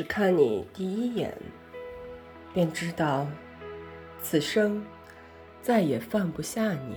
只看你第一眼便知道此生再也放不下你。